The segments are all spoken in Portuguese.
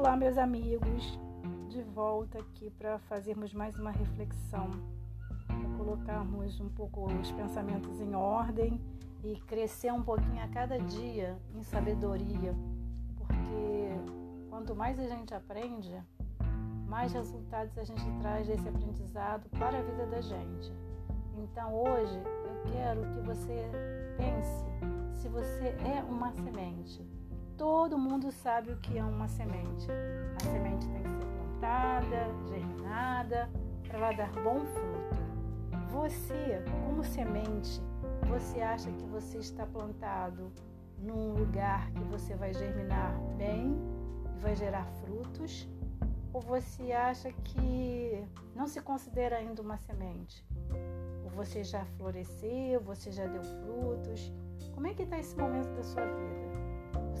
Olá, meus amigos, de volta aqui para fazermos mais uma reflexão, para colocarmos um pouco os pensamentos em ordem e crescer um pouquinho a cada dia em sabedoria, porque quanto mais a gente aprende, mais resultados a gente traz desse aprendizado para a vida da gente. Então hoje eu quero que você pense se você é uma semente. Todo mundo sabe o que é uma semente. A semente tem que ser plantada, germinada, para ela dar bom fruto. Você, como semente, você acha que você está plantado num lugar que você vai germinar bem e vai gerar frutos? Ou você acha que não se considera ainda uma semente? Ou você já floresceu, você já deu frutos? Como é que está esse momento da sua vida?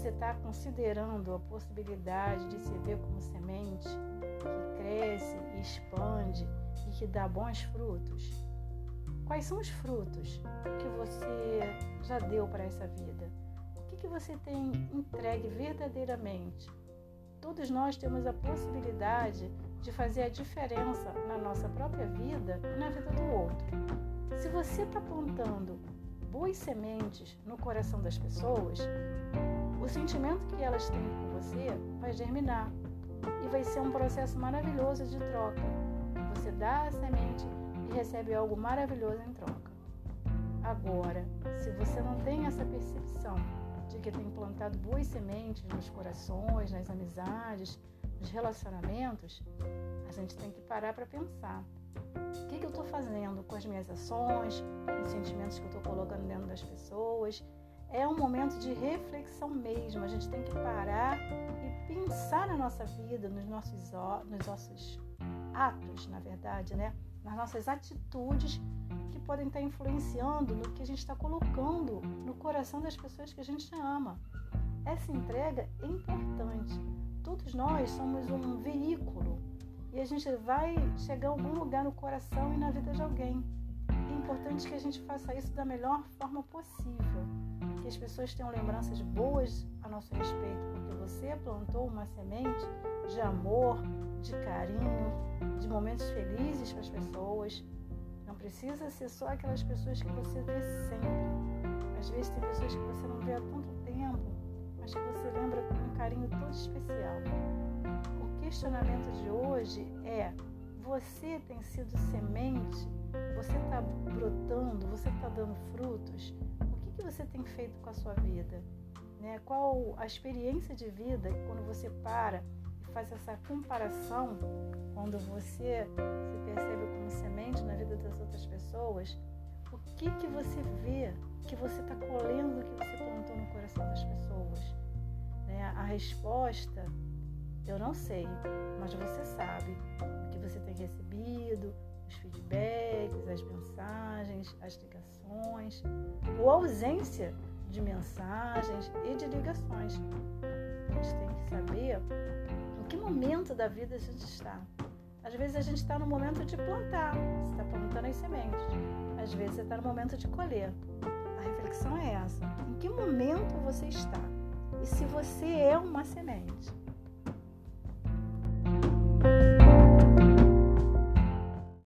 Você está considerando a possibilidade de se ver como semente que cresce e expande e que dá bons frutos? Quais são os frutos que você já deu para essa vida? O que, que você tem entregue verdadeiramente? Todos nós temos a possibilidade de fazer a diferença na nossa própria vida e na vida do outro. Se você está plantando boas sementes no coração das pessoas, sentimento que elas têm por você vai germinar e vai ser um processo maravilhoso de troca. Você dá a semente e recebe algo maravilhoso em troca. Agora, se você não tem essa percepção de que tem plantado boas sementes nos corações, nas amizades, nos relacionamentos, a gente tem que parar para pensar. O que, que eu estou fazendo com as minhas ações, os sentimentos que eu estou colocando dentro das pessoas? É um momento de reflexão mesmo. A gente tem que parar e pensar na nossa vida, nos nossos, nos nossos atos, na verdade, né? nas nossas atitudes que podem estar influenciando no que a gente está colocando no coração das pessoas que a gente ama. Essa entrega é importante. Todos nós somos um veículo e a gente vai chegar a algum lugar no coração e na vida de alguém. Importante que a gente faça isso da melhor forma possível, que as pessoas tenham lembranças boas a nosso respeito, porque você plantou uma semente de amor, de carinho, de momentos felizes para as pessoas. Não precisa ser só aquelas pessoas que você vê sempre. Às vezes tem pessoas que você não vê há tanto tempo, mas que você lembra com um carinho todo especial questionamento de hoje é: você tem sido semente? Brotando? Você está dando frutos? O que, que você tem feito com a sua vida? Né? Qual a experiência de vida quando você para e faz essa comparação, quando você se percebe como semente na vida das outras pessoas? O que, que você vê que você está colhendo que você plantou no coração das pessoas? Né? A resposta eu não sei, mas você sabe o que você tem recebido, os feedbacks, as mensagens, as ligações, ou ausência de mensagens e de ligações. A gente tem que saber em que momento da vida a gente está. Às vezes a gente está no momento de plantar, você está plantando as sementes. Às vezes você está no momento de colher. A reflexão é essa: em que momento você está? E se você é uma semente?